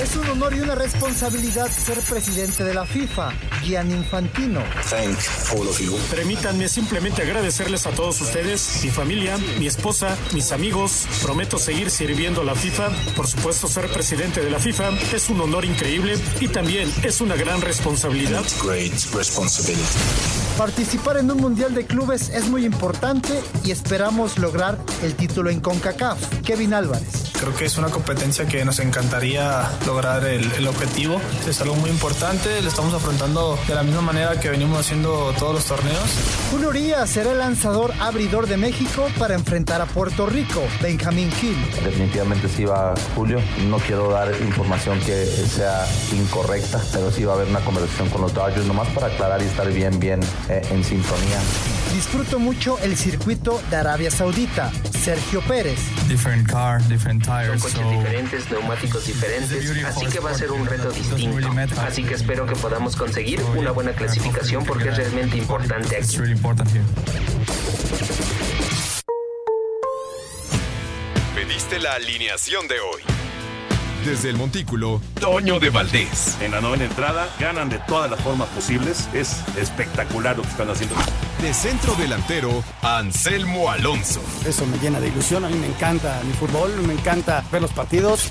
Es un honor y una responsabilidad ser presidente de la FIFA, Gian Infantino. Thank all of you. Permítanme simplemente agradecerles a todos ustedes, mi familia, mi esposa, mis amigos. Prometo seguir sirviendo a la FIFA. Por supuesto, ser presidente de la FIFA es un honor increíble y también es una gran responsabilidad. Great responsibility. Participar en un mundial de clubes es muy importante y esperamos lograr el título en CONCACAF. Kevin Álvarez. Creo que es una competencia que nos encantaría lograr el, el, objetivo. Es algo muy importante, lo estamos afrontando de la misma manera que venimos haciendo todos los torneos. Julio Urias será el lanzador abridor de México para enfrentar a Puerto Rico, Benjamín Gil. Definitivamente sí va Julio. No quiero dar información que sea incorrecta, pero sí va a haber una conversación con los Dodgers, nomás para aclarar y estar bien, bien eh, en sintonía. Disfruto mucho el circuito de Arabia Saudita. Sergio Pérez. Different car, different tires, Son coches so diferentes, neumáticos diferentes, así que va a ser un reto distinto. Así que espero que podamos conseguir una buena clasificación porque es realmente importante aquí. Pediste la alineación de hoy. Desde el Montículo, Toño de Valdés. En la novena entrada, ganan de todas las formas posibles. Es espectacular lo que están haciendo. De centro delantero, Anselmo Alonso. Eso me llena de ilusión. A mí me encanta mi fútbol, me encanta ver los partidos.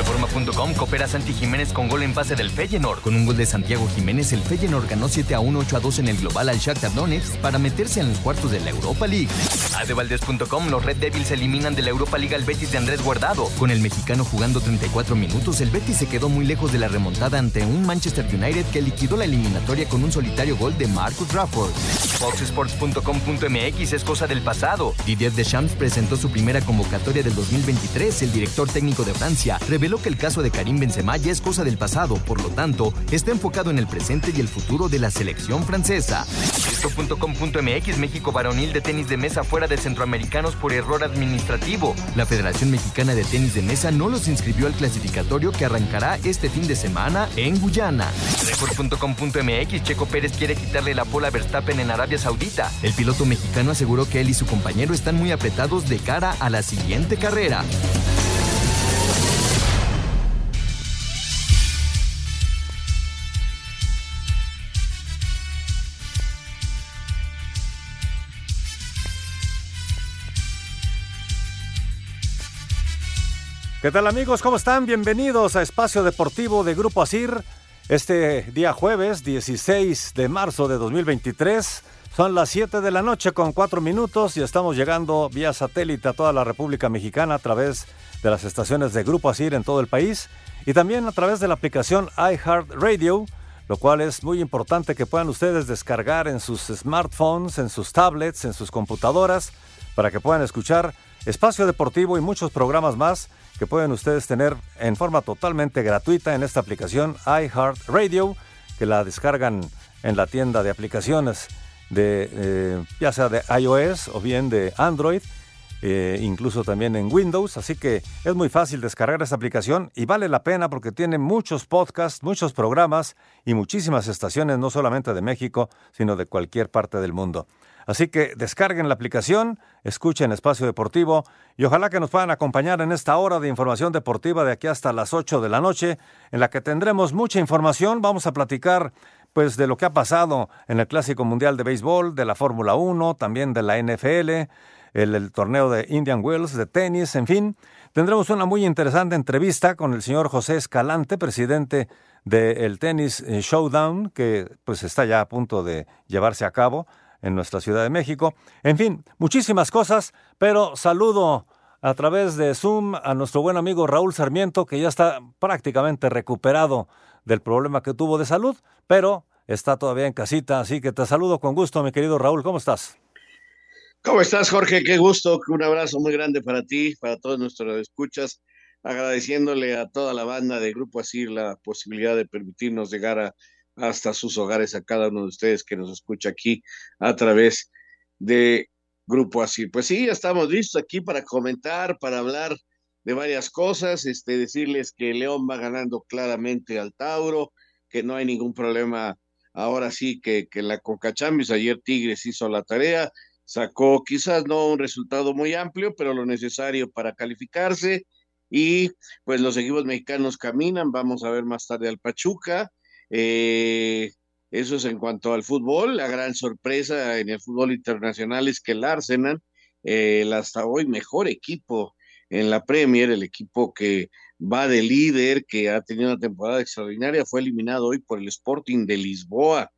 Reforma.com coopera Santi Jiménez con gol en pase del Feyenoord. Con un gol de Santiago Jiménez, el Feyenoord ganó 7 a 1, 8 a 2 en el global al Shakhtar Donetsk para meterse en los cuartos de la Europa League. Adevaldez.com, los Red Devils eliminan de la Europa League al Betis de Andrés Guardado. Con el mexicano jugando 34 minutos, el Betis se quedó muy lejos de la remontada ante un Manchester United que liquidó la eliminatoria con un solitario gol de Marcus Rafford. Foxsports.com.mx es cosa del pasado. Didier Deschamps presentó su primera convocatoria del 2023. El director técnico de Francia reveló que el caso de Karim Benzema ya es cosa del pasado, por lo tanto, está enfocado en el presente y el futuro de la selección francesa. Esto.com.mx México varonil de tenis de mesa fuera de centroamericanos por error administrativo. La Federación Mexicana de Tenis de Mesa no los inscribió al clasificatorio que arrancará este fin de semana en Guyana. Record.com.mx Checo Pérez quiere quitarle la pola a Verstappen en Arabia Saudita. El piloto mexicano aseguró que él y su compañero están muy apretados de cara a la siguiente carrera. ¿Qué tal amigos? ¿Cómo están? Bienvenidos a Espacio Deportivo de Grupo Asir. Este día jueves 16 de marzo de 2023 son las 7 de la noche con 4 minutos y estamos llegando vía satélite a toda la República Mexicana a través de las estaciones de Grupo Asir en todo el país y también a través de la aplicación iHeartRadio, lo cual es muy importante que puedan ustedes descargar en sus smartphones, en sus tablets, en sus computadoras, para que puedan escuchar Espacio Deportivo y muchos programas más que pueden ustedes tener en forma totalmente gratuita en esta aplicación iHeartRadio, que la descargan en la tienda de aplicaciones de eh, ya sea de iOS o bien de Android, eh, incluso también en Windows. Así que es muy fácil descargar esta aplicación y vale la pena porque tiene muchos podcasts, muchos programas y muchísimas estaciones, no solamente de México, sino de cualquier parte del mundo. Así que descarguen la aplicación, escuchen Espacio Deportivo y ojalá que nos puedan acompañar en esta hora de información deportiva de aquí hasta las 8 de la noche, en la que tendremos mucha información. Vamos a platicar pues de lo que ha pasado en el Clásico Mundial de Béisbol, de la Fórmula 1, también de la NFL, el, el, torneo de Indian Wells, de tenis, en fin. Tendremos una muy interesante entrevista con el señor José Escalante, presidente del tenis Showdown, que pues está ya a punto de llevarse a cabo en nuestra Ciudad de México. En fin, muchísimas cosas, pero saludo a través de Zoom a nuestro buen amigo Raúl Sarmiento, que ya está prácticamente recuperado del problema que tuvo de salud, pero está todavía en casita, así que te saludo con gusto, mi querido Raúl, ¿cómo estás? ¿Cómo estás, Jorge? Qué gusto, un abrazo muy grande para ti, para todos nuestros escuchas, agradeciéndole a toda la banda de Grupo Asir la posibilidad de permitirnos llegar a, hasta sus hogares a cada uno de ustedes que nos escucha aquí a través de Grupo Asir. Pues sí, ya estamos listos aquí para comentar, para hablar de varias cosas, este, decirles que León va ganando claramente al Tauro, que no hay ningún problema ahora sí que, que la Coca ayer Tigres hizo la tarea, sacó quizás no un resultado muy amplio, pero lo necesario para calificarse y pues los equipos mexicanos caminan, vamos a ver más tarde al Pachuca. Eh, eso es en cuanto al fútbol. La gran sorpresa en el fútbol internacional es que el Arsenal, el hasta hoy mejor equipo en la Premier, el equipo que va de líder, que ha tenido una temporada extraordinaria, fue eliminado hoy por el Sporting de Lisboa.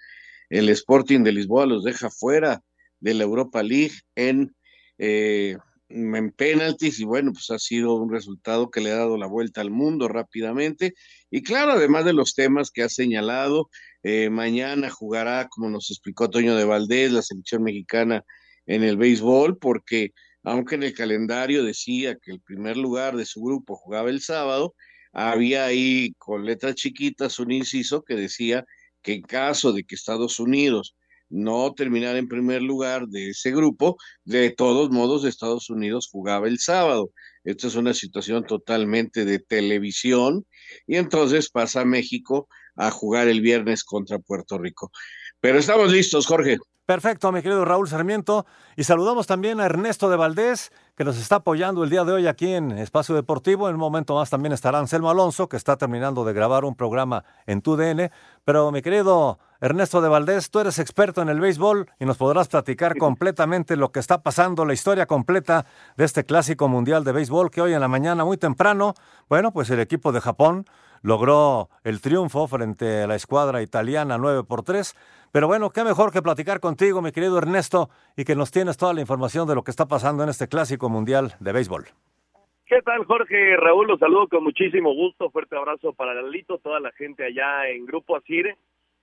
El Sporting de Lisboa los deja fuera de la Europa League en, eh, en penaltis y bueno, pues ha sido un resultado que le ha dado la vuelta al mundo rápidamente. Y claro, además de los temas que ha señalado, eh, mañana jugará, como nos explicó Toño de Valdés, la selección mexicana en el béisbol, porque aunque en el calendario decía que el primer lugar de su grupo jugaba el sábado, había ahí con letras chiquitas un inciso que decía que en caso de que Estados Unidos no terminara en primer lugar de ese grupo, de todos modos Estados Unidos jugaba el sábado. Esta es una situación totalmente de televisión y entonces pasa México a jugar el viernes contra Puerto Rico. Pero estamos listos, Jorge. Perfecto, mi querido Raúl Sarmiento. Y saludamos también a Ernesto de Valdés, que nos está apoyando el día de hoy aquí en Espacio Deportivo. En un momento más también estará Anselmo Alonso, que está terminando de grabar un programa en TUDN. Pero mi querido Ernesto de Valdés, tú eres experto en el béisbol y nos podrás platicar completamente lo que está pasando, la historia completa de este clásico mundial de béisbol que hoy en la mañana, muy temprano, bueno, pues el equipo de Japón logró el triunfo frente a la escuadra italiana 9 por 3 pero bueno, qué mejor que platicar contigo, mi querido Ernesto, y que nos tienes toda la información de lo que está pasando en este clásico mundial de béisbol. ¿Qué tal, Jorge? Raúl, los saludo con muchísimo gusto. Fuerte abrazo para Lalito, toda la gente allá en Grupo Asir.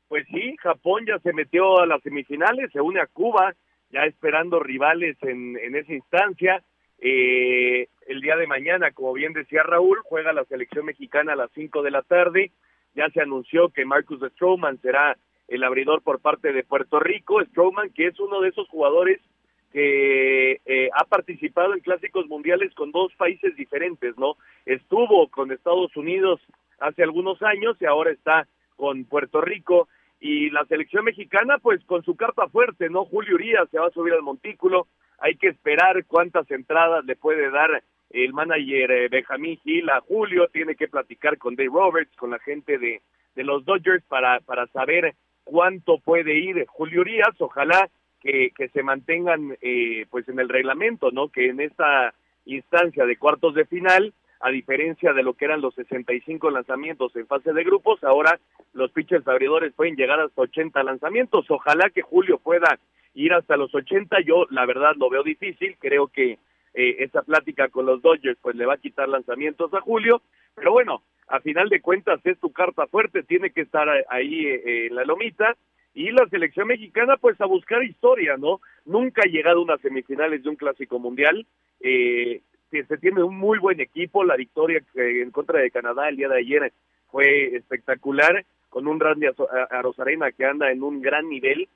Pues sí, Japón ya se metió a las semifinales, se une a Cuba, ya esperando rivales en, en esa instancia. Eh, el día de mañana, como bien decía Raúl, juega la selección mexicana a las 5 de la tarde. Ya se anunció que Marcus Stroman será el abridor por parte de Puerto Rico, Strowman, que es uno de esos jugadores que eh, ha participado en clásicos mundiales con dos países diferentes, ¿no? Estuvo con Estados Unidos hace algunos años y ahora está con Puerto Rico y la selección mexicana pues con su carta fuerte, ¿no? Julio Urias se va a subir al montículo, hay que esperar cuántas entradas le puede dar el manager eh, Benjamín Gil a Julio, tiene que platicar con Dave Roberts, con la gente de, de los Dodgers para, para saber cuánto puede ir Julio Urias, ojalá que, que se mantengan eh, pues en el reglamento, ¿no? Que en esta instancia de cuartos de final, a diferencia de lo que eran los 65 lanzamientos en fase de grupos, ahora los pitchers abridores pueden llegar hasta 80 lanzamientos. Ojalá que Julio pueda ir hasta los 80. Yo la verdad lo veo difícil, creo que eh, esa plática con los Dodgers pues le va a quitar lanzamientos a Julio, pero bueno, a final de cuentas es tu carta fuerte, tiene que estar ahí eh, en la lomita y la selección mexicana pues a buscar historia, ¿no? Nunca ha llegado a unas semifinales de un clásico mundial, eh, se tiene un muy buen equipo, la victoria en contra de Canadá el día de ayer fue espectacular, con un Randy Rosarena que anda en un gran nivel,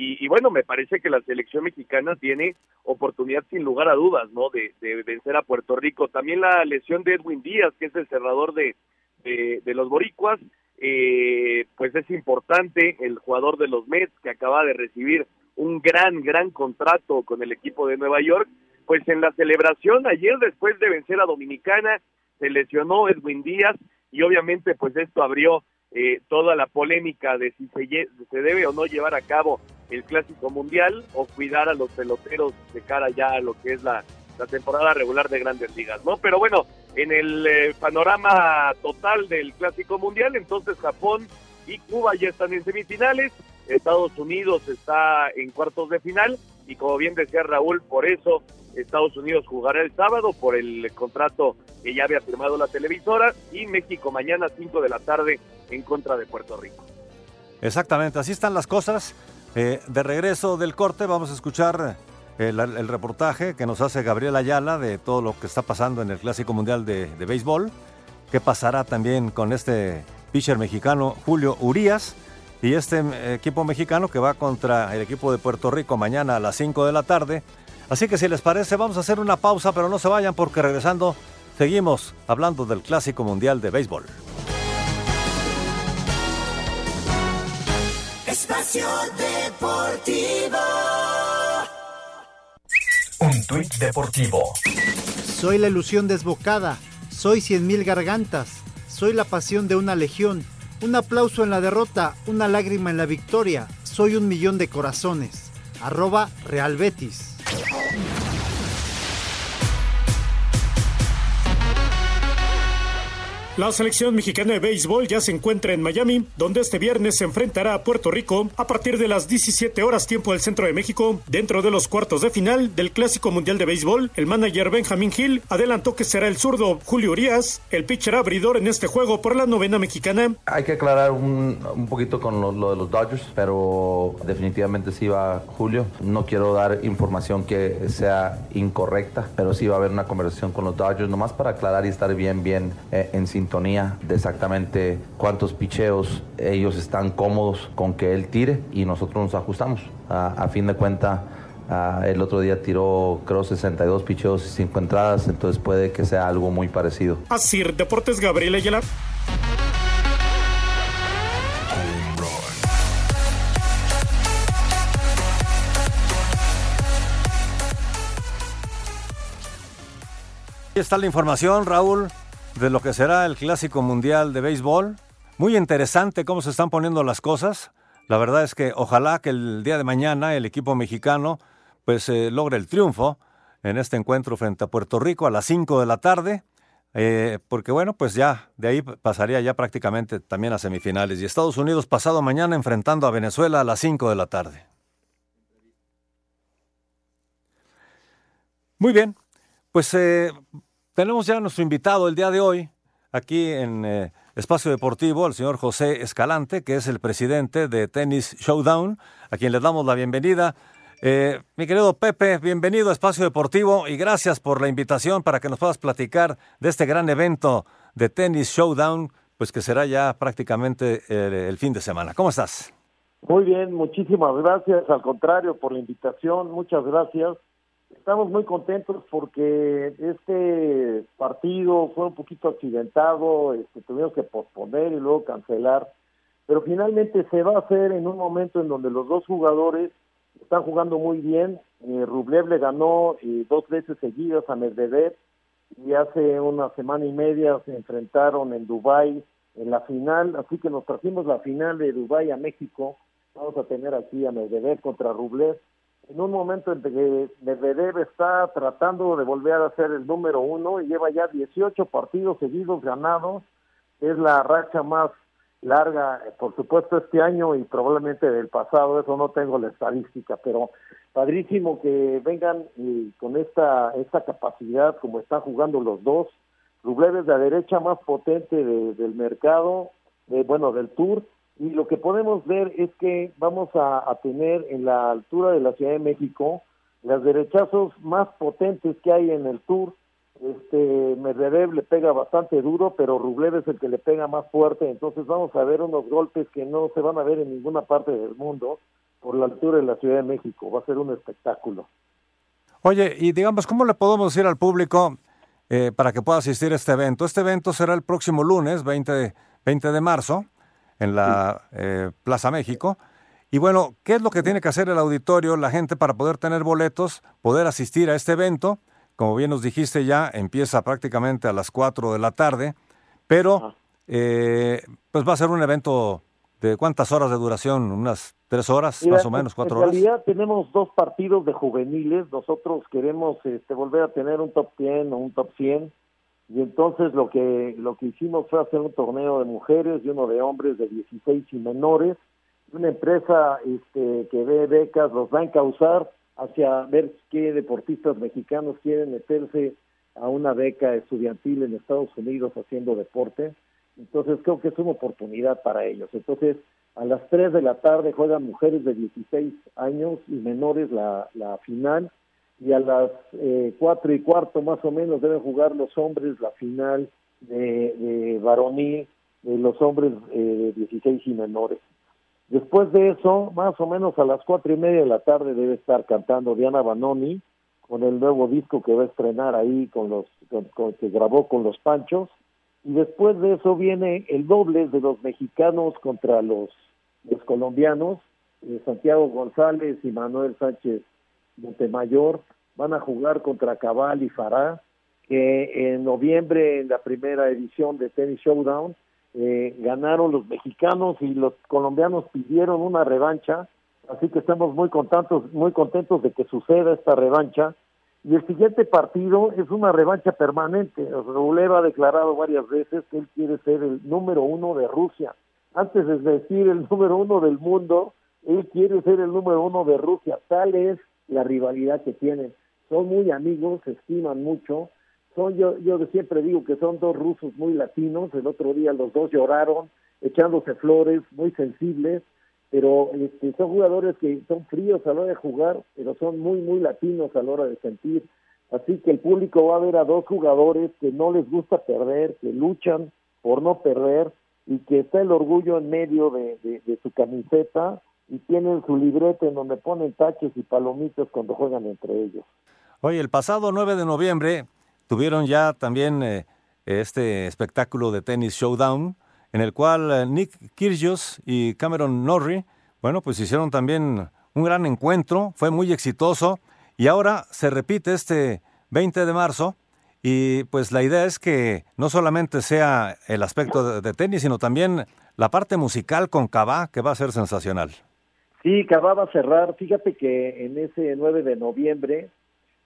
y, bueno, me parece que la selección mexicana tiene oportunidad sin lugar a dudas, ¿no? De, de, vencer a Puerto Rico. También la lesión de Edwin Díaz, que es el cerrador de, de, los boricuas, eh, pues es importante el jugador de los Mets que acaba de recibir un gran, gran contrato con el equipo de Nueva York, pues en la celebración ayer después de vencer a Dominicana se lesionó Edwin Díaz y obviamente pues esto abrió eh, toda la polémica de si se, se debe o no llevar a cabo el clásico mundial o cuidar a los peloteros de cara ya a lo que es la, la temporada regular de grandes ligas, ¿no? Pero bueno, en el eh, panorama total del Clásico Mundial. Entonces Japón y Cuba ya están en semifinales, Estados Unidos está en cuartos de final y como bien decía Raúl, por eso Estados Unidos jugará el sábado por el contrato que ya había firmado la televisora y México mañana a 5 de la tarde en contra de Puerto Rico. Exactamente, así están las cosas. Eh, de regreso del corte vamos a escuchar el, el, reportaje que nos hace Gabriel Ayala de todo lo que está pasando en el Clásico Mundial de, de Béisbol. ¿Qué pasará también con este pitcher mexicano Julio Urías? Y este eh, equipo mexicano que va contra el equipo de Puerto Rico mañana a las 5 de la tarde. Así que si les parece, vamos a hacer una pausa, pero no se vayan porque regresando seguimos hablando del Clásico Mundial de Béisbol. Espacio Deportivo. Un tuit deportivo. Soy la ilusión desbocada. Soy cien mil gargantas. Soy la pasión de una legión. Un aplauso en la derrota, una lágrima en la victoria. Soy un millón de corazones. Arroba Real Betis. La selección mexicana de béisbol ya se encuentra en Miami, donde este viernes se enfrentará a Puerto Rico a partir de las 17 horas tiempo del centro de México. Dentro de los cuartos de final del Clásico Mundial de Béisbol, el manager Benjamin Hill adelantó que será el zurdo Julio Urias, el pitcher abridor en este juego por la novena mexicana. Hay que aclarar un, poquito con lo, lo, de los Dodgers, pero definitivamente sí va Julio. No quiero dar información que sea incorrecta, pero sí va a haber una conversación con los Dodgers, nomás para aclarar y estar bien, bien eh, en sintonía de exactamente cuántos picheos ellos están cómodos con que él tire y nosotros nos ajustamos. a, a fin de cuenta, uh, el otro día tiró creo 62 picheos y 5 entradas, entonces puede que sea algo muy parecido. Así, Deportes Gabriel Ayala. Aquí está la información, Raúl de lo que será el Clásico Mundial de Béisbol. Muy interesante cómo se están poniendo las cosas. La verdad es que ojalá que el día de mañana el equipo mexicano pues eh, logre el triunfo en este encuentro frente a Puerto Rico a las 5 de la tarde. Eh, porque bueno, pues ya de ahí pasaría ya prácticamente también a semifinales. Y Estados Unidos pasado mañana enfrentando a Venezuela a las 5 de la tarde. Muy bien, pues eh, tenemos ya a nuestro invitado el día de hoy, aquí en eh, Espacio Deportivo, el señor José Escalante, que es el presidente de Tennis Showdown, a quien le damos la bienvenida. Eh, mi querido Pepe, bienvenido a Espacio Deportivo y gracias por la invitación para que nos puedas platicar de este gran evento de Tennis Showdown, pues que será ya prácticamente el, el fin de semana. ¿Cómo estás? Muy bien, muchísimas gracias. Al contrario, por la invitación, muchas gracias estamos muy contentos porque este partido fue un poquito accidentado, este, tuvimos que posponer y luego cancelar, pero finalmente se va a hacer en un momento en donde los dos jugadores están jugando muy bien. Eh, Rublev le ganó eh, dos veces seguidas a Medvedev y hace una semana y media se enfrentaron en Dubai en la final, así que nos trajimos la final de Dubai a México. Vamos a tener aquí a Medvedev contra Rublev en un momento en que Medvedev está tratando de volver a ser el número uno y lleva ya 18 partidos seguidos ganados, es la racha más larga, por supuesto, este año y probablemente del pasado, eso no tengo la estadística, pero padrísimo que vengan y con esta, esta capacidad como están jugando los dos. Rublev es la derecha más potente de, del mercado, de, bueno, del tour, y lo que podemos ver es que vamos a, tener en la altura de la Ciudad de México las derechazos más potentes que hay en el Tour. Este Medvedev le pega bastante duro, pero Rublev es el que le pega más fuerte, entonces vamos a ver unos golpes que no se van a ver en ninguna parte del mundo por la altura de la Ciudad de México. Va a ser un espectáculo. Oye, y digamos, ¿cómo le podemos decir al público eh, para que pueda asistir a este evento? Este evento será el próximo lunes, 20 20 de marzo en la eh, Plaza México. Y bueno, ¿qué es lo que tiene que hacer el auditorio, la gente para poder tener boletos, poder asistir a este evento? Como bien nos dijiste ya, empieza prácticamente a las 4 de la tarde, pero eh, pues va a ser un evento de cuántas horas de duración, unas tres horas, Mira, más o menos, cuatro horas. En realidad tenemos dos partidos de juveniles, nosotros queremos este, volver a tener un top 100 o un top 100 y entonces lo que lo que hicimos fue hacer un torneo de mujeres y uno de hombres de 16 y menores una empresa este, que ve becas los va a encauzar hacia ver qué deportistas mexicanos quieren meterse a una beca estudiantil en Estados Unidos haciendo deporte. Entonces creo que es una oportunidad para ellos. Entonces a las 3 de la tarde juegan mujeres de 16 años y menores la, la final y a las eh, cuatro y cuarto más o menos deben jugar los hombres la final de, de varonil de los hombres eh, de 16 y menores. Después de eso, más o menos a las cuatro y media de la tarde debe estar cantando Diana Banoni con el nuevo disco que va a estrenar ahí con los con, que grabó con los Panchos y después de eso viene el doble de los mexicanos contra los los colombianos eh, Santiago González y Manuel Sánchez Montemayor van a jugar contra Cabal y Farah, que en noviembre en la primera edición de Tennis Showdown eh, ganaron los mexicanos y los colombianos pidieron una revancha, así que estamos muy contentos, muy contentos de que suceda esta revancha. Y el siguiente partido es una revancha permanente. Rublev ha declarado varias veces que él quiere ser el número uno de Rusia. Antes de decir el número uno del mundo, él quiere ser el número uno de Rusia. Tal es la rivalidad que tienen. Son muy amigos, estiman mucho. Son yo, yo siempre digo que son dos rusos muy latinos. El otro día los dos lloraron, echándose flores, muy sensibles. Pero este, son jugadores que son fríos a la hora de jugar, pero son muy, muy latinos a la hora de sentir. Así que el público va a ver a dos jugadores que no les gusta perder, que luchan por no perder y que está el orgullo en medio de su camiseta y tienen su libreta en donde ponen taches y palomitas cuando juegan entre ellos. Oye, el pasado 9 de noviembre tuvieron ya también eh, este espectáculo de tenis showdown en el cual eh, Nick Kyrgios y Cameron Norrie, bueno, pues hicieron también un gran encuentro, fue muy exitoso y ahora se repite este 20 de marzo y pues la idea es que no solamente sea el aspecto de, tenis, sino también la parte musical con Cabá, que va a ser sensacional. Sí, acababa a cerrar. Fíjate que en ese 9 de noviembre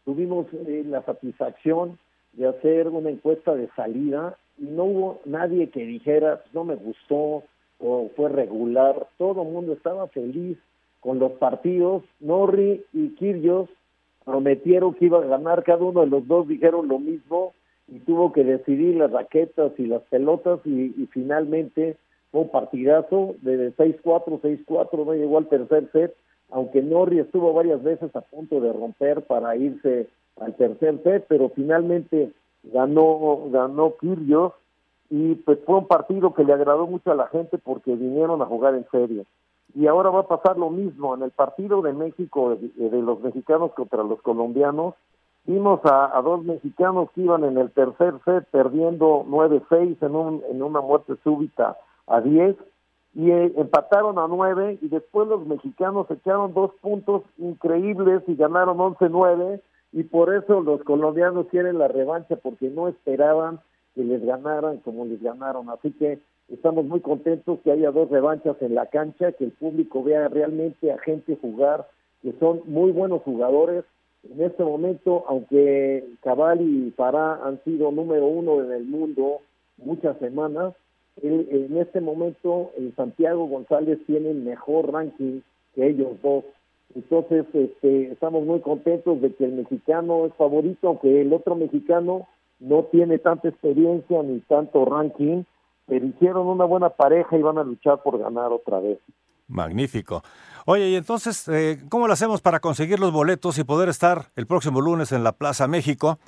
tuvimos eh, la satisfacción de hacer una encuesta de salida y no hubo nadie que dijera no me gustó o fue regular. Todo el mundo estaba feliz con los partidos. Norri y Kirgios prometieron que iba a ganar. Cada uno de los dos dijeron lo mismo y tuvo que decidir las raquetas y las pelotas y finalmente fue un partidazo de 6-4, 6-4, no llegó al tercer set, aunque Norri estuvo varias veces a punto de romper para irse al tercer set, pero finalmente ganó, ganó Kyrgios y pues fue un partido que le agradó mucho a la gente porque vinieron a jugar en serio. Y ahora va a pasar lo mismo en el partido de México, de, los mexicanos contra los colombianos. Vimos a, a, dos mexicanos que iban en el tercer set perdiendo 9-6 en, un, en una muerte súbita a 10 y eh, empataron a 9 y después los mexicanos echaron dos puntos increíbles y ganaron 11-9 y por eso los colombianos quieren la revancha porque no esperaban que les ganaran como les ganaron. Así que estamos muy contentos que haya dos revanchas en la cancha, que el público vea realmente a gente jugar, que son muy buenos jugadores. En este momento, aunque Cabal y Pará han sido número uno en el mundo muchas semanas, en este momento el Santiago González tiene mejor ranking que ellos dos. Entonces, este, estamos muy contentos de que el mexicano es favorito, aunque el otro mexicano no tiene tanta experiencia ni tanto ranking, pero hicieron una buena pareja y van a luchar por ganar otra vez. Magnífico. Oye, y entonces, eh, ¿cómo lo hacemos para conseguir los boletos y poder estar el próximo lunes en la Plaza México?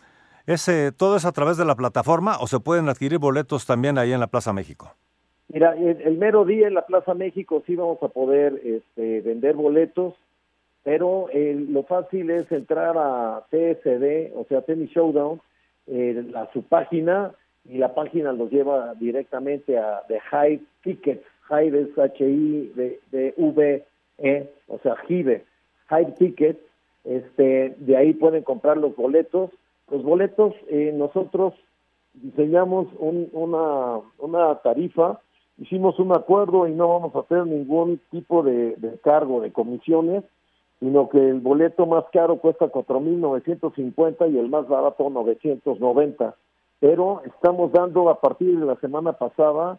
¿Ese, ¿Todo es a través de la plataforma o se pueden adquirir boletos también ahí en la Plaza México? Mira, el, mero día en la Plaza México sí vamos a poder este, vender boletos, pero lo fácil es entrar a TSD, o sea, Tennis Showdown, a su página, y la página los lleva directamente a The Hive Tickets. Hive es H-I-V-E, o sea, Hive, Hive Tickets. Este, de ahí pueden comprar los boletos los boletos, eh, nosotros diseñamos una, una tarifa, hicimos un acuerdo y no vamos a hacer ningún tipo de, cargo de comisiones, sino que el boleto más caro cuesta 4.950 y el más barato 990. pero estamos dando a partir de la semana pasada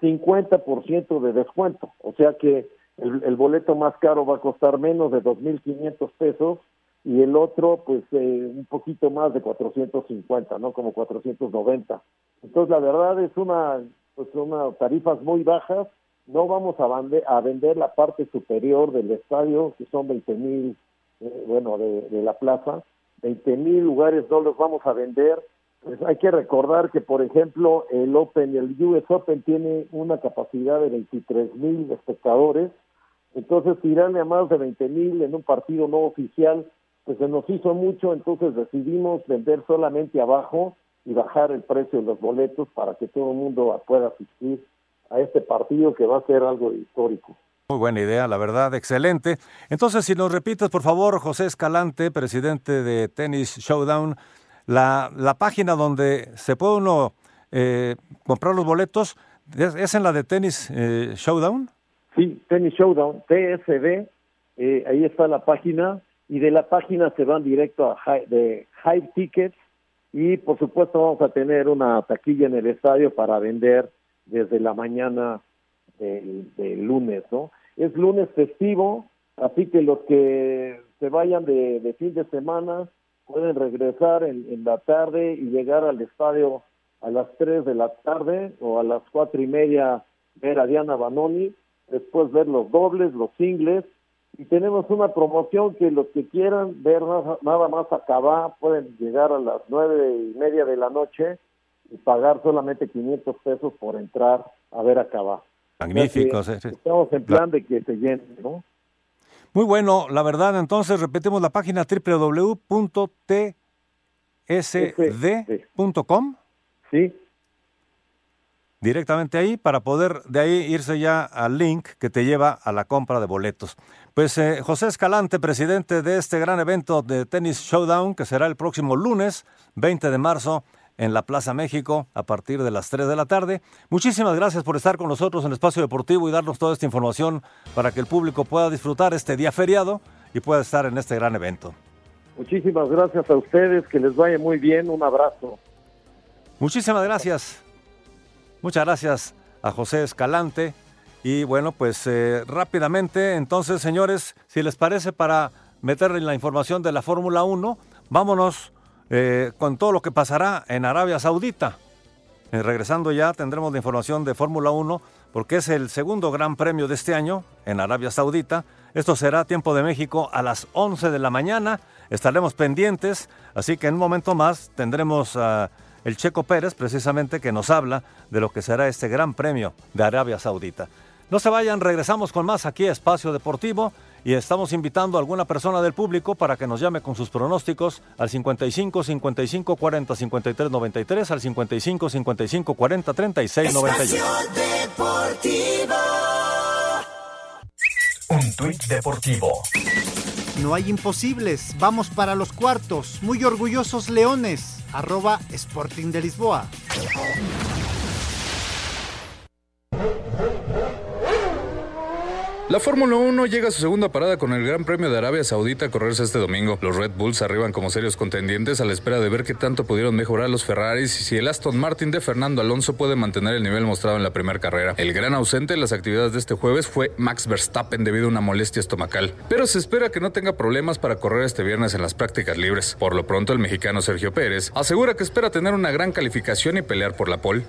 50% de descuento, o sea que el, boleto más caro va a costar menos de 2.500 pesos y el otro pues eh, un poquito más de 450, ¿no? Como 490. Entonces la verdad es una pues unas tarifas muy bajas. No vamos a, a vender la parte superior del estadio, que son 20 mil, eh, bueno, de, de la plaza. 20 mil lugares no los vamos a vender pues hay que recordar que, por ejemplo, el Open, el US Open tiene una capacidad de 23 mil espectadores, entonces tirarle a más de 20 mil en un partido no oficial, pues se nos hizo mucho, entonces decidimos vender solamente abajo y bajar el precio de los boletos para que todo el mundo pueda asistir a este partido que va a ser algo histórico. Muy buena idea, la verdad, excelente. Entonces, si nos repites, por favor, José Escalante, presidente de Tennis Showdown, la, la página donde se puede uno eh, comprar los boletos, ¿es, en la de Tennis eh, Showdown? Sí, Tennis Showdown, TSD, eh, ahí está la página, y de la página se van directo a de High Tickets, y por supuesto vamos a tener una taquilla en el estadio para vender desde la mañana del, lunes, ¿no? Es lunes festivo, así que los que se vayan de, de fin de semana, pueden regresar en, la tarde y llegar al estadio a las 3 de la tarde o a las cuatro y media ver a Diana Banoni, después ver los dobles, los singles, y tenemos una promoción que los que quieran ver nada, más acabar pueden llegar a las nueve y media de la noche y pagar solamente 500 pesos por entrar a ver acabar. Magnífico. Estamos en plan de que se llene, ¿no? Muy bueno, la verdad, entonces repetimos la página www.tsd.com. Sí. Directamente ahí para poder de ahí irse ya al link que te lleva a la compra de boletos. Pues eh, José Escalante, presidente de este gran evento de Tennis Showdown, que será el próximo lunes 20 de marzo en la Plaza México a partir de las 3 de la tarde. Muchísimas gracias por estar con nosotros en el Espacio Deportivo y darnos toda esta información para que el público pueda disfrutar este día feriado y pueda estar en este gran evento. Muchísimas gracias a ustedes, que les vaya muy bien, un abrazo. Muchísimas gracias. Muchas gracias a José Escalante. Y bueno, pues eh, rápidamente, entonces, señores, si les parece, para meterle la información de la Fórmula 1, vámonos eh, con todo lo que pasará en Arabia Saudita. Eh, regresando ya tendremos la información de Fórmula 1 porque es el segundo gran premio de este año en Arabia Saudita. Esto será tiempo de México a las 11 de la mañana. Estaremos pendientes, así que en un momento más tendremos el Checo Pérez precisamente que nos habla de lo que será este gran premio de Arabia Saudita. No se vayan, regresamos con más aquí a Espacio Deportivo y estamos invitando a alguna persona del público para que nos llame con sus pronósticos al 55 55 40 53 93 al 55 55 40 36 91. Un tuit deportivo. No hay imposibles, vamos para los cuartos. Muy orgullosos leones. Arroba Sporting de Lisboa. La Fórmula 1 llega a su segunda parada con el Gran Premio de Arabia Saudita a correrse este domingo. Los Red Bulls arriban como serios contendientes a la espera de ver qué tanto pudieron mejorar los Ferraris y si el Aston Martin de Fernando Alonso puede mantener el nivel mostrado en la primera carrera. El gran ausente en las actividades de este jueves fue Max Verstappen debido a una molestia estomacal, pero se espera que no tenga problemas para correr este viernes en las prácticas libres. Por lo pronto, el mexicano Sergio Pérez asegura que espera tener una gran calificación y pelear por la pole.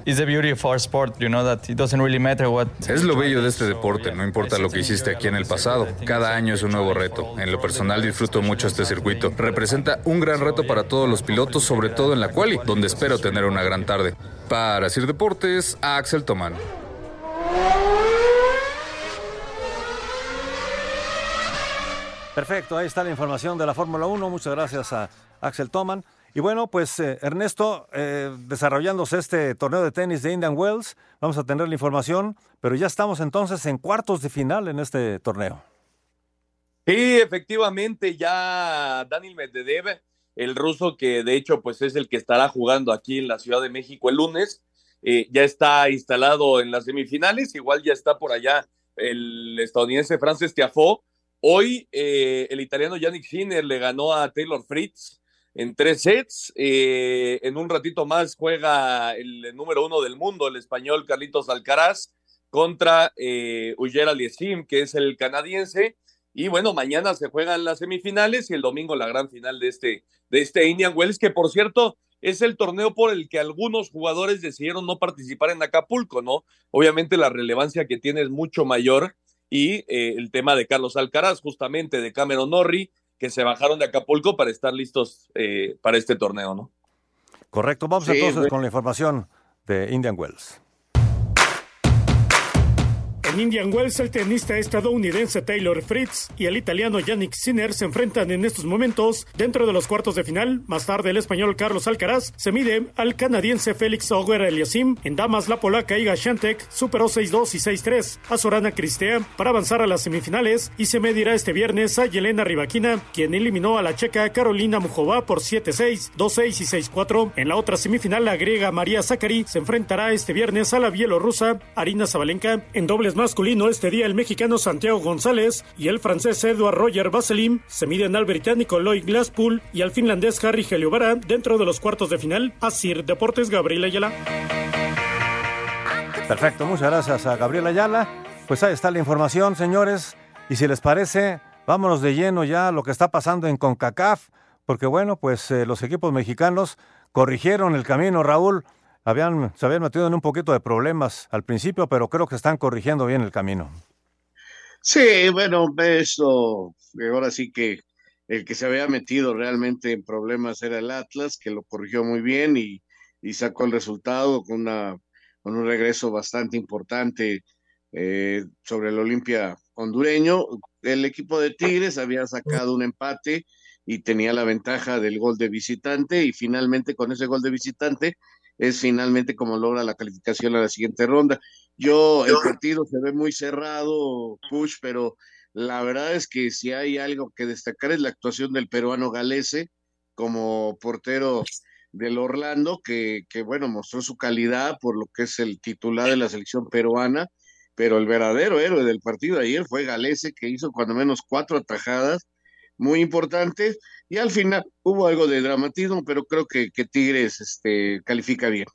Es lo bello de este deporte, no importa lo que hiciste aquí en el pasado. Cada año es un nuevo reto. En lo personal disfruto mucho este circuito. Representa un gran reto para todos los pilotos, sobre todo en la quali, donde espero tener una gran tarde. Para Sir Deportes, Axel Toman. Perfecto, ahí está la información de la Fórmula 1. Muchas gracias a Axel Toman. Y bueno, pues eh, Ernesto, eh, desarrollándose este torneo de tenis de Indian Wells, vamos a tener la información, pero ya estamos entonces en cuartos de final en este torneo. Sí, efectivamente, ya Daniel Medvedev, el ruso que de hecho pues es el que estará jugando aquí en la Ciudad de México el lunes, eh, ya está instalado en las semifinales, igual ya está por allá el estadounidense Francis Tiafoe. Hoy el italiano Yannick Sinner le ganó a Taylor Fritz en tres sets. Eh, en un ratito más juega el, número uno del mundo, el español Carlitos Alcaraz, contra eh, Ujera Liesim, que es el canadiense. Y bueno, mañana se juegan las semifinales y el domingo la gran final de este, de este Indian Wells, que por cierto es el torneo por el que algunos jugadores decidieron no participar en Acapulco, ¿no? Obviamente la relevancia que tiene es mucho mayor y eh, el tema de Carlos Alcaraz, justamente de Cameron Norrie, que se bajaron de Acapulco para estar listos eh, para este torneo, ¿no? Correcto, vamos entonces con la información de Indian Wells. En Indian Wells, el tenista estadounidense Taylor Fritz y el italiano Yannick Sinner se enfrentan en estos momentos dentro de los cuartos de final. Más tarde, el español Carlos Alcaraz se mide al canadiense Félix Auger Eliasim. En damas, la polaca Iga Shantek superó 6-2 y 6-3 a Sorana Cristea para avanzar a las semifinales y se medirá este viernes a Yelena Rybakina, quien eliminó a la checa Carolina Mujova por 7-6, 2-6 y 6-4. En la otra semifinal, la griega María Zakari se enfrentará este viernes a la bielorrusa Arina Zabalenka. En dobles masculino este día el mexicano Santiago González y el francés Edouard Roger Vaselim se miden al británico Lloyd Glasspool y al finlandés Harry Heliobara dentro de los cuartos de final. Asir Deportes Gabriel Ayala. Perfecto, muchas gracias a Gabriel Ayala. Pues ahí está la información, señores. Y si les parece, vámonos de lleno ya a lo que está pasando en CONCACAF, porque bueno, pues eh, los equipos mexicanos corrigieron el camino, Raúl habían, se habían metido en un poquito de problemas al principio, pero creo que están corrigiendo bien el camino. Sí, bueno, eso, ahora sí que el que se había metido realmente en problemas era el Atlas, que lo corrigió muy bien y, sacó el resultado con, una, con un regreso bastante importante eh, sobre el Olimpia hondureño. El equipo de Tigres había sacado un empate y tenía la ventaja del gol de visitante y finalmente con ese gol de visitante es finalmente como logra la calificación a la siguiente ronda. Yo, el partido se ve muy cerrado, push, pero la verdad es que si hay algo que destacar es la actuación del peruano Galese como portero del Orlando, que, que bueno, mostró su calidad por lo que es el titular de la selección peruana, pero el verdadero héroe del partido de ayer fue Galese, que hizo cuando menos cuatro atajadas muy importantes y al final hubo algo de dramatismo, pero creo que, que Tigres este, califica bien.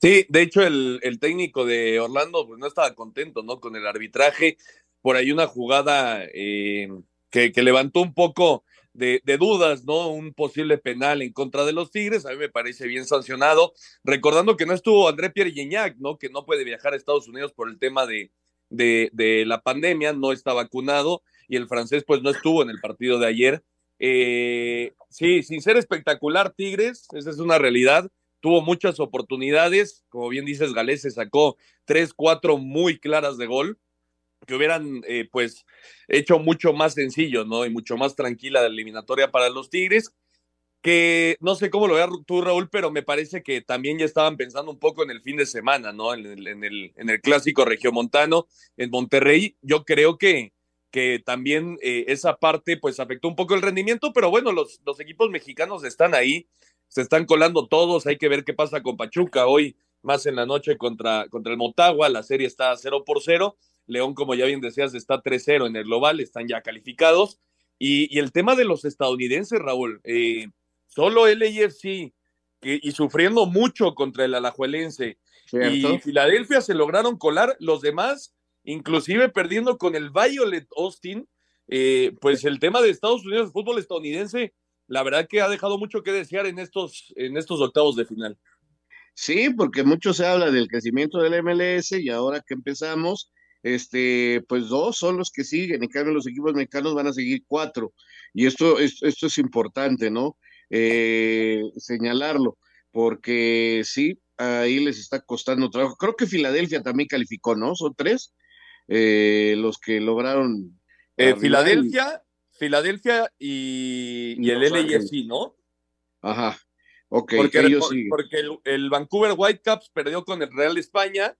Sí, de hecho el, técnico de Orlando pues no estaba contento, ¿no? Con el arbitraje, por ahí una jugada eh, que, levantó un poco de, dudas, ¿no? Un posible penal en contra de los Tigres, a mí me parece bien sancionado, recordando que no estuvo André Pierre Gignac, ¿no? Que no puede viajar a Estados Unidos por el tema de, de, de la pandemia, no está vacunado, y el francés pues no estuvo en el partido de ayer. Eh, sí, sin ser espectacular, Tigres, esa es una realidad. Tuvo muchas oportunidades, como bien dices, Galés se sacó tres, cuatro muy claras de gol, que hubieran eh, pues hecho mucho más sencillo, ¿no? Y mucho más tranquila la eliminatoria para los Tigres, que no sé cómo lo veas tú, Raúl, pero me parece que también ya estaban pensando un poco en el fin de semana, ¿no? En el, en el, en el clásico regiomontano en Monterrey. Yo creo que, que también eh, esa parte pues afectó un poco el rendimiento, pero bueno, los, los equipos mexicanos están ahí, se están colando todos, hay que ver qué pasa con Pachuca hoy, más en la noche contra, contra el Motagua, la serie está 0 por 0, León, como ya bien decías, está 3-0 en el global, están ya calificados, y, el tema de los estadounidenses, Raúl, eh, solo LAFC que, y sufriendo mucho contra el Alajuelense y Filadelfia se lograron colar, los demás inclusive perdiendo con el Violet Austin, eh, pues el tema de Estados Unidos, el fútbol estadounidense, la verdad que ha dejado mucho que desear en estos, en estos octavos de final. Sí, porque mucho se habla del crecimiento del MLS y ahora que empezamos, este, pues dos son los que siguen, en cambio los equipos mexicanos van a seguir cuatro. Y esto, esto, es importante, ¿no? Eh, señalarlo, porque sí, ahí les está costando trabajo. Creo que Filadelfia también calificó, ¿no? Son tres. Eh, los que lograron. Eh, Filadelfia, Filadelfia y, y el LAFC, ¿no? Ajá. Ok, porque, porque el, Vancouver Whitecaps perdió con el Real España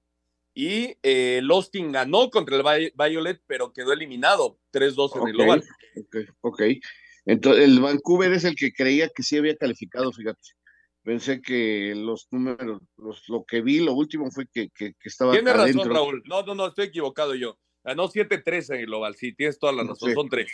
y eh, el Austin ganó contra el Violet, pero quedó eliminado 3-2 en el global. Ok, ok. Entonces, el Vancouver es el que creía que sí había calificado, fíjate. Pensé que los números, lo que vi, lo último fue que, que, estaba. Tienes razón, Raúl. No, no, no, estoy equivocado yo. Ganó 7-3 en el global. Sí, tienes toda la razón. Son tres.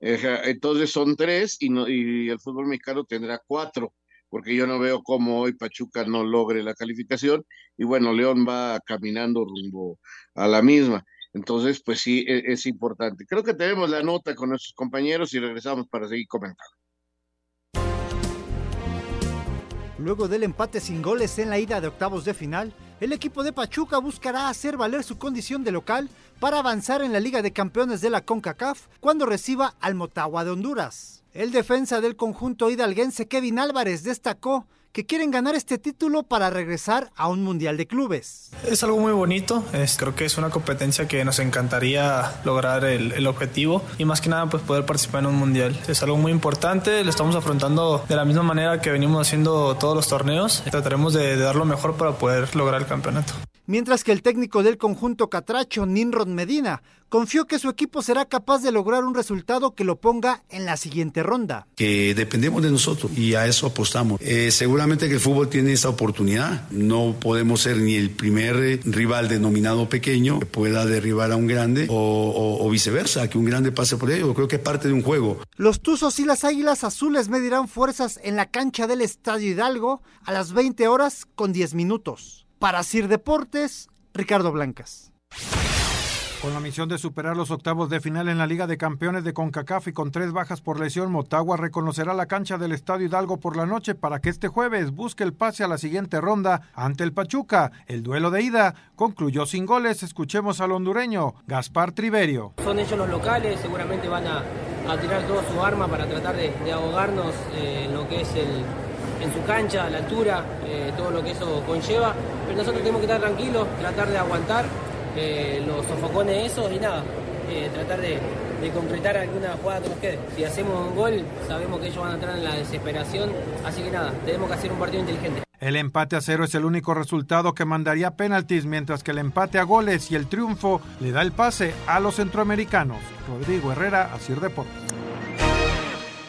entonces son tres y, no, y el fútbol mexicano tendrá cuatro, porque yo no veo cómo hoy Pachuca no logre la calificación y bueno, León va caminando rumbo a la misma. Entonces, pues sí, es, es importante. Creo que tenemos la nota con nuestros compañeros y regresamos para seguir comentando. Luego del empate sin goles en la ida de octavos de final, el equipo de Pachuca buscará hacer valer su condición de local para avanzar en la Liga de Campeones de la CONCACAF cuando reciba al Motagua de Honduras. El defensa del conjunto hidalguense Kevin Álvarez destacó que quieren ganar este título para regresar a un Mundial de Clubes. Es algo muy bonito, creo que es una competencia que nos encantaría lograr el, objetivo y más que nada pues poder participar en un Mundial. Es algo muy importante, lo estamos afrontando de la misma manera que venimos haciendo todos los torneos. Trataremos de dar lo mejor para poder lograr el campeonato mientras que el técnico del conjunto catracho, Ninrod Medina, confió que su equipo será capaz de lograr un resultado que lo ponga en la siguiente ronda. Que dependemos de nosotros y a eso apostamos. Eh, seguramente que el fútbol tiene esa oportunidad. No podemos ser ni el primer rival denominado pequeño que pueda derribar a un grande o, o, o viceversa, que un grande pase por ello. Creo que es parte de un juego. Los Tuzos y las Águilas Azules medirán fuerzas en la cancha del Estadio Hidalgo a las 20 horas con 10 minutos. Para Sir Deportes, Ricardo Blancas. Con la misión de superar los octavos de final en la Liga de Campeones de CONCACAF y con tres bajas por lesión, Motagua reconocerá la cancha del Estadio Hidalgo por la noche para que este jueves busque el pase a la siguiente ronda ante el Pachuca. El duelo de ida concluyó sin goles. Escuchemos al hondureño Gaspar Triverio. Son ellos los locales, seguramente van a, a tirar toda su arma para tratar de, de ahogarnos eh, en lo que es el, en su cancha, la altura, eh, todo lo que eso conlleva. Pero nosotros tenemos que estar tranquilos, tratar de aguantar eh, los sofocones esos y nada, eh, tratar de, de, concretar alguna jugada que nos quede. Si hacemos un gol, sabemos que ellos van a entrar en la desesperación, así que nada, tenemos que hacer un partido inteligente. El empate a cero es el único resultado que mandaría penaltis, mientras que el empate a goles y el triunfo le da el pase a los centroamericanos. Rodrigo Herrera, Asir Deportes.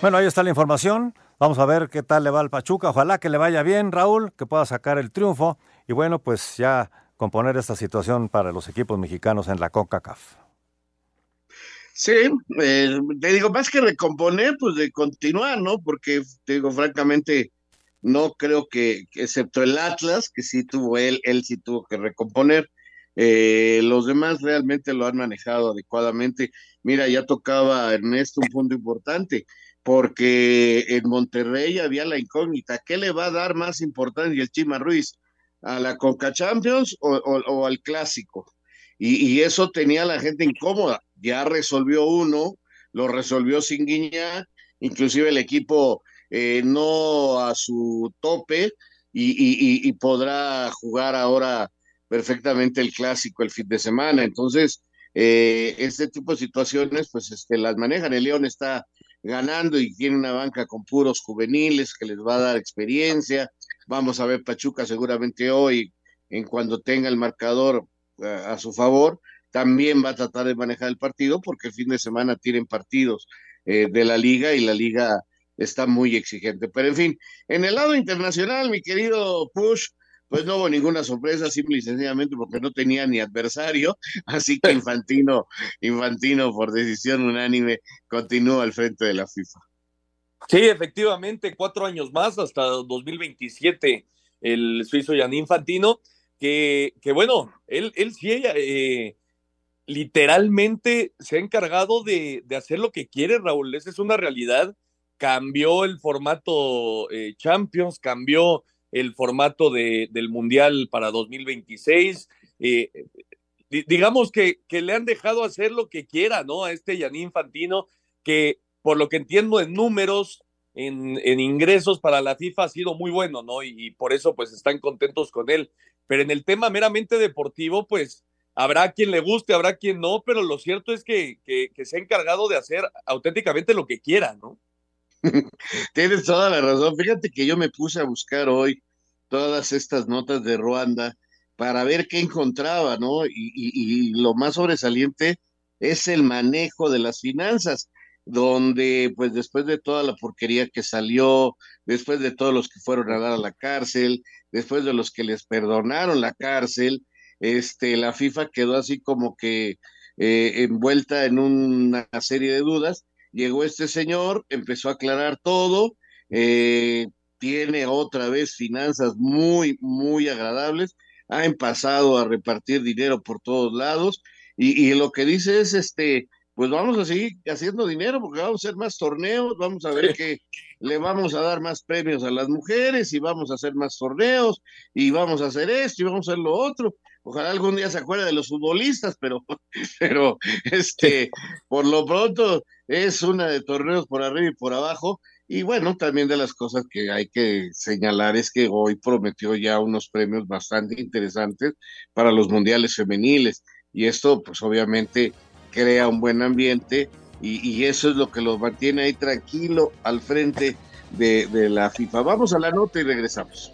Bueno, ahí está la información. Vamos a ver qué tal le va al Pachuca. Ojalá que le vaya bien, Raúl, que pueda sacar el triunfo. Y bueno, pues ya componer esta situación para los equipos mexicanos en la CONCACAF. Sí, eh, te digo, más que recomponer, pues de continuar, ¿no? Porque, te digo, francamente, no creo que, excepto el Atlas, que sí tuvo él, él sí tuvo que recomponer. Eh, los demás realmente lo han manejado adecuadamente. Mira, ya tocaba Ernesto un punto importante porque en Monterrey había la incógnita. ¿Qué le va a dar más importancia el Chima Ruiz? ¿A la Conca Champions o, al Clásico? Y, eso tenía la gente incómoda. Ya resolvió uno, lo resolvió sin guiñar, inclusive el equipo eh, no a su tope y, y, y, podrá jugar ahora perfectamente el Clásico el fin de semana. Entonces, eh, este tipo de situaciones, pues este, las manejan. El León está ganando y tiene una banca con puros juveniles que les va a dar experiencia. Vamos a ver Pachuca seguramente hoy, en cuando tenga el marcador uh, a su favor, también va a tratar de manejar el partido porque el fin de semana tienen partidos eh, de la liga y la liga está muy exigente. Pero en fin, en el lado internacional, mi querido Push, pues no hubo ninguna sorpresa, simple y sencillamente porque no tenía ni adversario, así que Infantino, Infantino por decisión unánime continúa al frente de la FIFA. Sí, efectivamente, cuatro años más, hasta 2027, el suizo Jan Infantino, que, que bueno, él, él sí, eh, literalmente se ha encargado de, de, hacer lo que quiere, Raúl, esa es una realidad, cambió el formato eh, Champions, cambió el formato de, del Mundial para 2026. Eh, digamos que, que, le han dejado hacer lo que quiera, ¿no? A este Yanín Infantino, que por lo que entiendo en números, en, en, ingresos para la FIFA ha sido muy bueno, ¿no? Y, por eso pues están contentos con él. Pero en el tema meramente deportivo, pues habrá quien le guste, habrá quien no, pero lo cierto es que, que, que se ha encargado de hacer auténticamente lo que quiera, ¿no? Tienes toda la razón. Fíjate que yo me puse a buscar hoy todas estas notas de Ruanda para ver qué encontraba, ¿no? Y, y, lo más sobresaliente es el manejo de las finanzas, donde pues después de toda la porquería que salió, después de todos los que fueron a dar a la cárcel, después de los que les perdonaron la cárcel, este, la FIFA quedó así como que eh, envuelta en una serie de dudas llegó este señor, empezó a aclarar todo, eh, tiene otra vez finanzas muy, muy agradables, ha empezado a repartir dinero por todos lados y, y lo que dice es, este, pues vamos a seguir haciendo dinero porque vamos a hacer más torneos, vamos a ver que le vamos a dar más premios a las mujeres y vamos a hacer más torneos y vamos a hacer esto y vamos a hacer lo otro. Ojalá algún día se acuerde de los futbolistas, pero, pero este, por lo pronto es una de torneos por arriba y por abajo. Y bueno, también de las cosas que hay que señalar es que hoy prometió ya unos premios bastante interesantes para los mundiales femeniles. Y esto, pues obviamente, crea un buen ambiente y, eso es lo que lo mantiene ahí tranquilo al frente de la FIFA. Vamos a la nota y regresamos.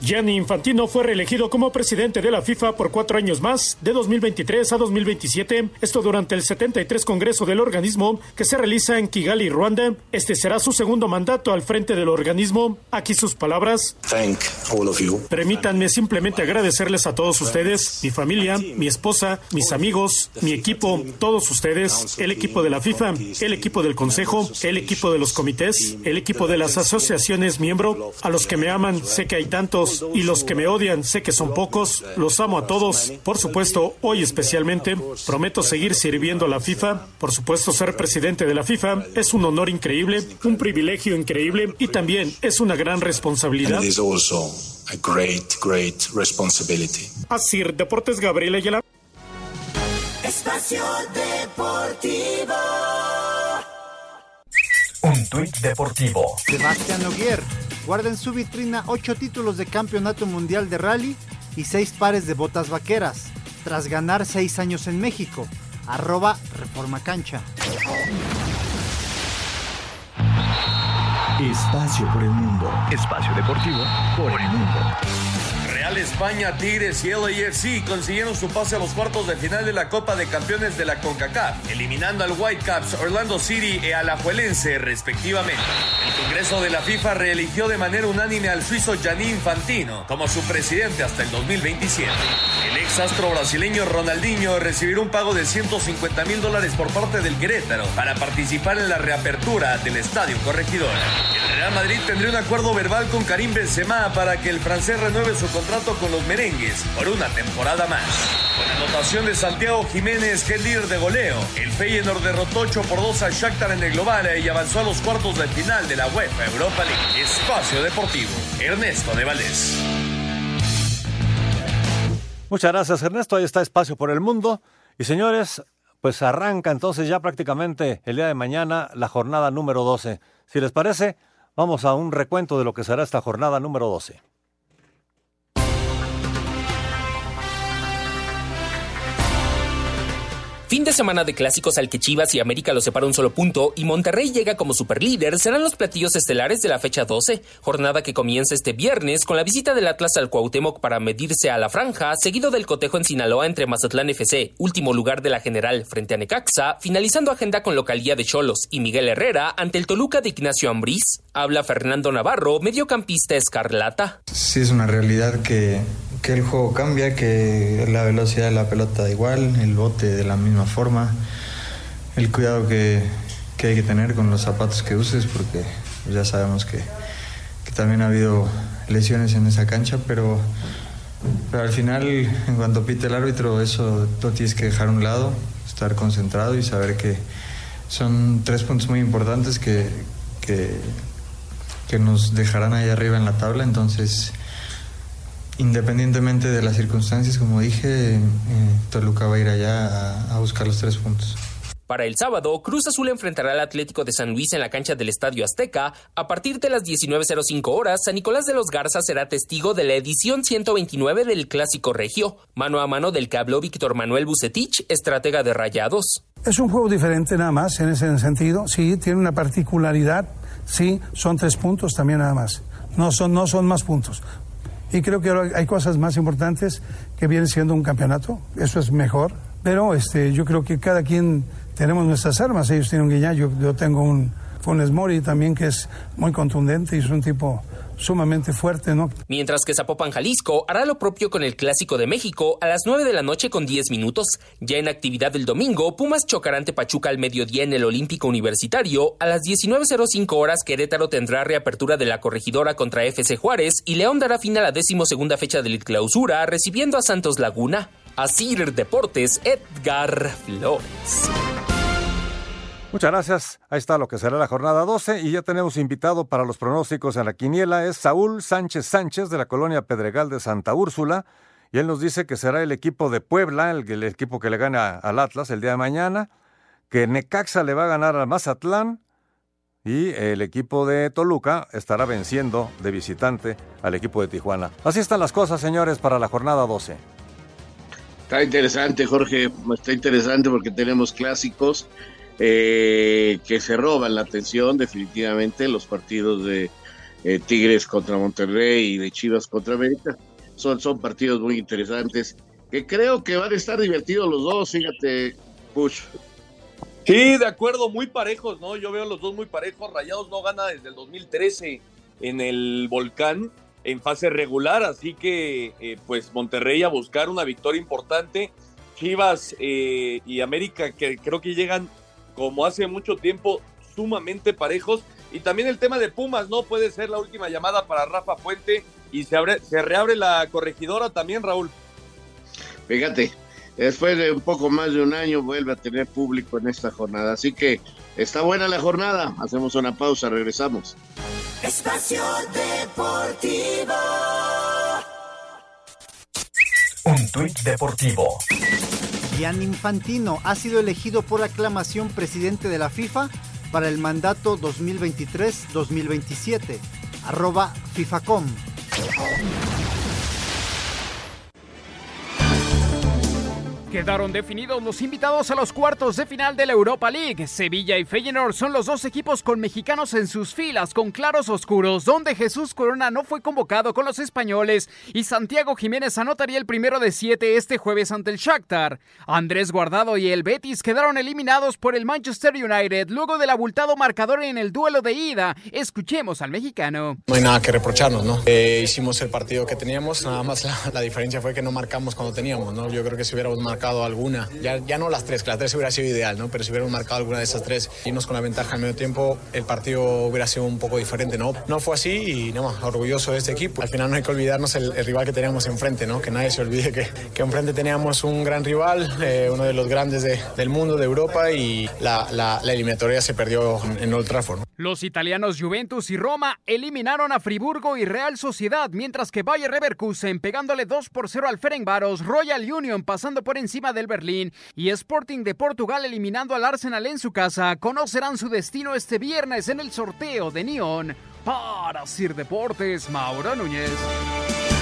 Gianni Infantino fue reelegido como presidente de la FIFA por cuatro años más, de 2023 a 2027, esto durante el 73 Congreso del organismo que se realiza en Kigali, Ruanda. Este será su segundo mandato al frente del organismo. Aquí sus palabras. Thank all of you. Permítanme simplemente agradecerles a todos ustedes, mi familia, mi esposa, mis amigos, mi equipo, todos ustedes, el equipo de la FIFA, el equipo del Consejo, el equipo de los comités, el equipo de las asociaciones miembro, a los que me aman, sé que hay tantos y los que me odian, sé que son pocos, los amo a todos, por supuesto, hoy especialmente, prometo seguir sirviendo a la FIFA, por supuesto ser presidente de la FIFA es un honor increíble, un privilegio increíble y también es una gran responsabilidad. And it is also a great, great responsibility. Así, Deportes Gabriel Ayala. Espacio Deportivo. Un tuit deportivo. Sebastián Ogier guarda en su vitrina ocho títulos de campeonato mundial de rally y seis pares de botas vaqueras, tras ganar seis años en México. Arroba Reforma Cancha. Espacio por el mundo. Espacio deportivo por el mundo. Real España, Tigres y LAFC consiguieron su pase a los cuartos de final de la Copa de Campeones de la CONCACAF, eliminando al Whitecaps, Orlando City al Alajuelense respectivamente. El Congreso de la FIFA reeligió de manera unánime al suizo Gianni Infantino como su presidente hasta el 2027. El ex astro brasileño Ronaldinho recibirá un pago de 150 mil dólares por parte del Querétaro para participar en la reapertura del Estadio Corregidora. Real Madrid tendría un acuerdo verbal con Karim Benzema para que el francés renueve su contrato con los merengues por una temporada más. Con anotación de Santiago Jiménez, que es líder de goleo, el Feyenoord derrotó 8 por 2 al Shakhtar en el global y avanzó a los cuartos de final de la UEFA Europa League. Espacio Deportivo, Ernesto de Valdés. Muchas gracias, Ernesto. Ahí está Espacio por el Mundo. Y señores, pues arranca entonces ya prácticamente el día de mañana la jornada número 12. Si les parece, vamos a un recuento de lo que será esta jornada número 12. Fin de semana de clásicos al que Chivas y América lo separa un solo punto y Monterrey llega como superlíder serán los platillos estelares de la fecha 12, jornada que comienza este viernes con la visita del Atlas al Cuauhtémoc para medirse a la franja, seguido del cotejo en Sinaloa entre Mazatlán FC, último lugar de la general frente a Necaxa, finalizando agenda con localía de Cholos y Miguel Herrera ante el Toluca de Ignacio Ambriz. Habla Fernando Navarro, mediocampista escarlata. Sí es una realidad que que el juego cambia, que la velocidad de la pelota da igual, el bote de la misma forma, el cuidado que, que hay que tener con los zapatos que uses, porque ya sabemos que, que también ha habido lesiones en esa cancha, pero, pero al final, en cuanto pite el árbitro, eso lo tienes que dejar a un lado, estar concentrado y saber que son tres puntos muy importantes que, que, que nos dejarán ahí arriba en la tabla, entonces independientemente de las circunstancias, como dije, eh, Toluca va a ir allá a, a, buscar los tres puntos. Para el sábado, Cruz Azul enfrentará al Atlético de San Luis en la cancha del Estadio Azteca. A partir de las 19.05 horas, San Nicolás de los Garza será testigo de la edición 129 del Clásico Regio, mano a mano del que habló Víctor Manuel Bucetich, estratega de Rayados. Es un juego diferente nada más en ese sentido, sí, tiene una particularidad, sí, son tres puntos también nada más. No son, no son más puntos. Y creo que hay cosas más importantes que viene siendo un campeonato. Eso es mejor. Pero este, yo creo que cada quien tenemos nuestras armas. Ellos tienen un Guiñá, yo, yo tengo un Funes Mori también que es muy contundente y es un tipo sumamente fuerte, ¿no? Mientras que Zapopan, Jalisco, hará lo propio con el Clásico de México a las 9 de la noche con 10 minutos. Ya en actividad del domingo, Pumas chocará ante Pachuca al mediodía en el Olímpico Universitario. A las 19.05 horas, Querétaro tendrá reapertura de la corregidora contra FC Juárez y León dará fin a la decimosegunda fecha del clausura recibiendo a Santos Laguna. Asir Deportes, Edgar Flores. Muchas gracias. Ahí está lo que será la jornada 12 y ya tenemos invitado para los pronósticos en la quiniela. Es Saúl Sánchez Sánchez de la colonia Pedregal de Santa Úrsula y él nos dice que será el equipo de Puebla, el, equipo que le gana al Atlas el día de mañana, que Necaxa le va a ganar al Mazatlán y el equipo de Toluca estará venciendo de visitante al equipo de Tijuana. Así están las cosas, señores, para la jornada 12. Está interesante, Jorge, está interesante porque tenemos clásicos eh, que se roban la atención definitivamente los partidos de eh, Tigres contra Monterrey y de Chivas contra América. Son, son partidos muy interesantes que creo que van a estar divertidos los dos, fíjate, Push. Sí, de acuerdo, muy parejos, ¿no? Yo veo los dos muy parejos. Rayados no gana desde el 2013 en el Volcán en fase regular, así que eh, pues Monterrey a buscar una victoria importante. Chivas eh, y América que creo que llegan como hace mucho tiempo, sumamente parejos. Y también el tema de Pumas, ¿no? Puede ser la última llamada para Rafa Puente y se, abre, se reabre la corregidora también, Raúl. Fíjate, después de un poco más de un año vuelve a tener público en esta jornada. Así que está buena la jornada. Hacemos una pausa, regresamos. Espacio Deportivo. Un tuit deportivo. Gian Infantino ha sido elegido por aclamación presidente de la FIFA para el mandato 2023-2027. Arroba FIFACOM. Quedaron definidos los invitados a los cuartos de final de la Europa League. Sevilla y Feyenoord son los dos equipos con mexicanos en sus filas, con claros oscuros, donde Jesús Corona no fue convocado con los españoles y Santiago Jiménez anotaría el primero de siete este jueves ante el Shakhtar. Andrés Guardado y el Betis quedaron eliminados por el Manchester United luego del abultado marcador en el duelo de ida. Escuchemos al mexicano. No hay nada que reprocharnos, ¿no? Eh, hicimos el partido que teníamos, nada más la, la, diferencia fue que no marcamos cuando teníamos, ¿no? Yo creo que si hubiéramos marcado alguna, ya, ya no las tres, que las tres hubiera sido ideal, ¿no? Pero si hubiéramos marcado alguna de esas tres irnos con la ventaja al medio tiempo, el partido hubiera sido un poco diferente, ¿no? No fue así y no, orgulloso de este equipo. Al final no hay que olvidarnos el, el rival que teníamos enfrente, ¿no? Que nadie se olvide que, que enfrente teníamos un gran rival, eh, uno de los grandes de, del mundo, de Europa y la, la, la eliminatoria se perdió en, en Old Trafford. ¿no? Los italianos Juventus y Roma eliminaron a Friburgo y Real Sociedad, mientras que Bayer Leverkusen pegándole 2 por 0 al Ferencváros, Royal Union pasando por encima del Berlín y Sporting de Portugal eliminando al Arsenal en su casa, conocerán su destino este viernes en el sorteo de Neon. Para Sir Deportes, Mauro Núñez.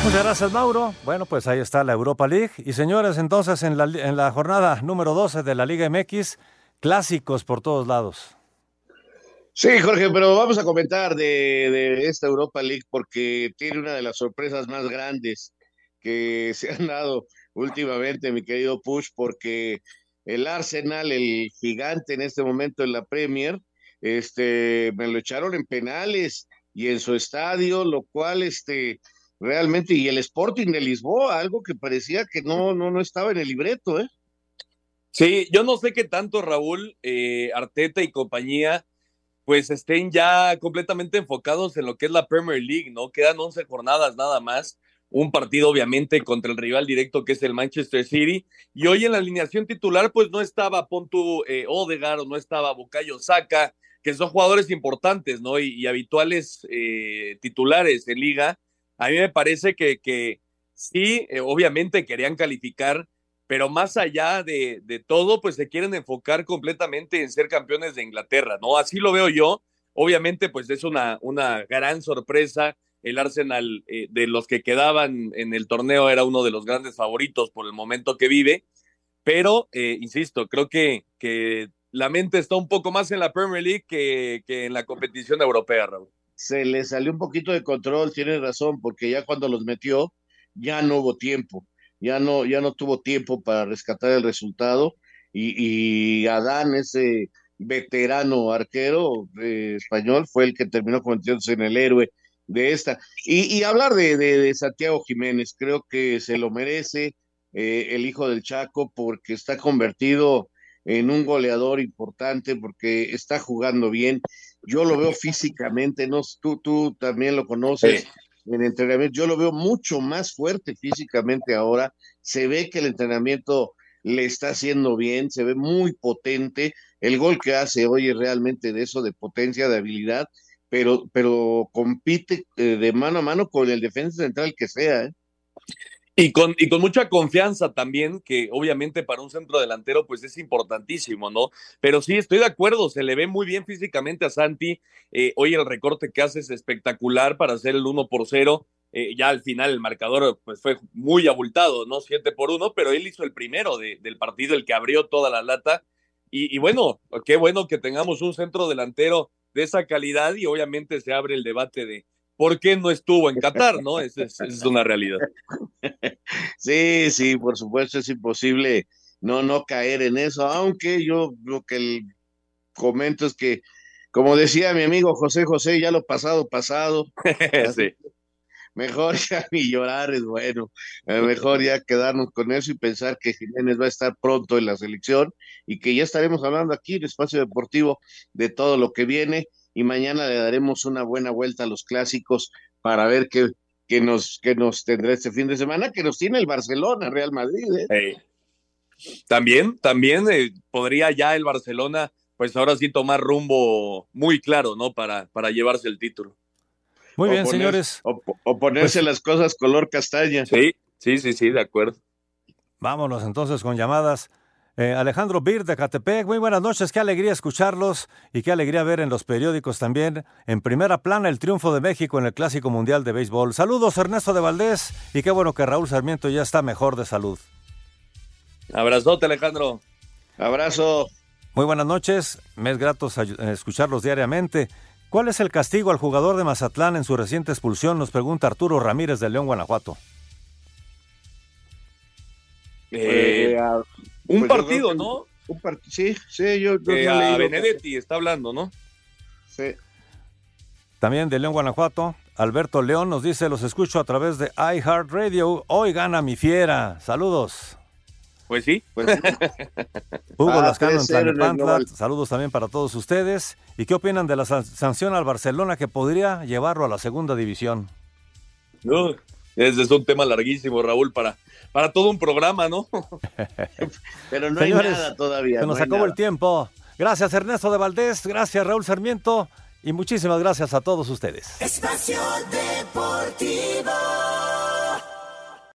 Muchas gracias, Mauro. Bueno, pues ahí está la Europa League. Y señores, entonces en la, en la jornada número 12 de la Liga MX, clásicos por todos lados. Sí, Jorge, pero vamos a comentar de, de, esta Europa League porque tiene una de las sorpresas más grandes que se han dado últimamente, mi querido Push, porque el Arsenal, el gigante en este momento en la Premier, este, me lo echaron en penales y en su estadio, lo cual, este, realmente, y el Sporting de Lisboa, algo que parecía que no, no, no estaba en el libreto, ¿eh? Sí, yo no sé qué tanto, Raúl, eh, Arteta y compañía pues estén ya completamente enfocados en lo que es la Premier League, ¿no? Quedan 11 jornadas nada más, un partido obviamente contra el rival directo que es el Manchester City, y hoy en la alineación titular pues no estaba Pontu eh, Odegaard, no estaba Bukayo Saka, que son jugadores importantes, ¿no? Y, y habituales eh, titulares en liga. A mí me parece que, que sí, eh, obviamente querían calificar, pero más allá de, de, todo, pues se quieren enfocar completamente en ser campeones de Inglaterra, ¿no? Así lo veo yo. Obviamente, pues es una, una gran sorpresa. El Arsenal eh, de los que quedaban en el torneo era uno de los grandes favoritos por el momento que vive, pero, eh, insisto, creo que, que la mente está un poco más en la Premier League que, que en la competición europea, Raúl. Se le salió un poquito de control, tienes razón, porque ya cuando los metió, ya no hubo tiempo ya no, ya no tuvo tiempo para rescatar el resultado y, y Adán, ese veterano arquero eh, español, fue el que terminó convirtiéndose en el héroe de esta. Y, hablar de, de, Santiago Jiménez, creo que se lo merece eh, el hijo del Chaco porque está convertido en un goleador importante, porque está jugando bien. Yo lo veo físicamente, no, tú, tú también lo conoces. En entrenamiento, yo lo veo mucho más fuerte físicamente ahora. Se ve que el entrenamiento le está haciendo bien, se ve muy potente. El gol que hace hoy es realmente de eso, de potencia, de habilidad pero, pero compite eh, de mano a mano con el defensa central que sea. ¿eh? Y con, y con mucha confianza también, que obviamente para un centro delantero pues es importantísimo, ¿no? Pero sí, estoy de acuerdo, se le ve muy bien físicamente a Santi. Eh, hoy el recorte que hace es espectacular para hacer el 1 por 0. ya al final el marcador pues fue muy abultado, ¿no? 7 por 1, pero él hizo el primero del partido, el que abrió toda la lata. Y bueno, qué bueno que tengamos un centro delantero de esa calidad y obviamente se abre el debate de por qué no estuvo en Qatar, ¿no? Esa es, una realidad. Sí, sí, por supuesto es imposible no, no caer en eso, aunque yo lo que comento es que, como decía mi amigo José José, ya lo pasado, pasado. sí mejor ya ni llorar es bueno, eh, mejor ya quedarnos con eso y pensar que Jiménez va a estar pronto en la selección y que ya estaremos hablando aquí en Espacio Deportivo de todo lo que viene y mañana le daremos una buena vuelta a los clásicos para ver qué, nos, qué nos tendrá este fin de semana, que nos tiene el Barcelona, Real Madrid. ¿eh? También, también eh, podría ya el Barcelona, pues ahora sí tomar rumbo muy claro, ¿no? Para, para llevarse el título. Muy bien, señores. O, ponerse pues las cosas color castaña. Sí, sí, sí, sí, de acuerdo. Vámonos entonces con llamadas. Eh, Alejandro Bir de Catepec, muy buenas noches, qué alegría escucharlos y qué alegría ver en los periódicos también en primera plana el triunfo de México en el Clásico Mundial de Béisbol. Saludos Ernesto de Valdés y qué bueno que Raúl Sarmiento ya está mejor de salud. Abrazote Alejandro. Abrazo. Muy buenas noches, me es grato escucharlos diariamente. ¿Cuál es el castigo al jugador de Mazatlán en su reciente expulsión? Nos pregunta Arturo Ramírez de León, Guanajuato. Eh, un pues partido, ¿no? Un sí, sí, yo, yo Benedetti está hablando, ¿no? Sí. También de León, Guanajuato, Alberto León nos dice, los escucho a través de iHeartRadio. Hoy gana mi fiera. Saludos. Pues sí. Pues Hugo ah, Lascano en Tlalnepantla, saludos también para todos ustedes. ¿Y qué opinan de la sanción al Barcelona que podría llevarlo a la segunda división? No, ese es un tema larguísimo, Raúl, para, para todo un programa, ¿no? Pero no hay nada todavía. Se nos acabó el tiempo. Gracias Ernesto de Valdés, gracias Raúl Sarmiento y muchísimas gracias a todos ustedes. Espacio Deportivo.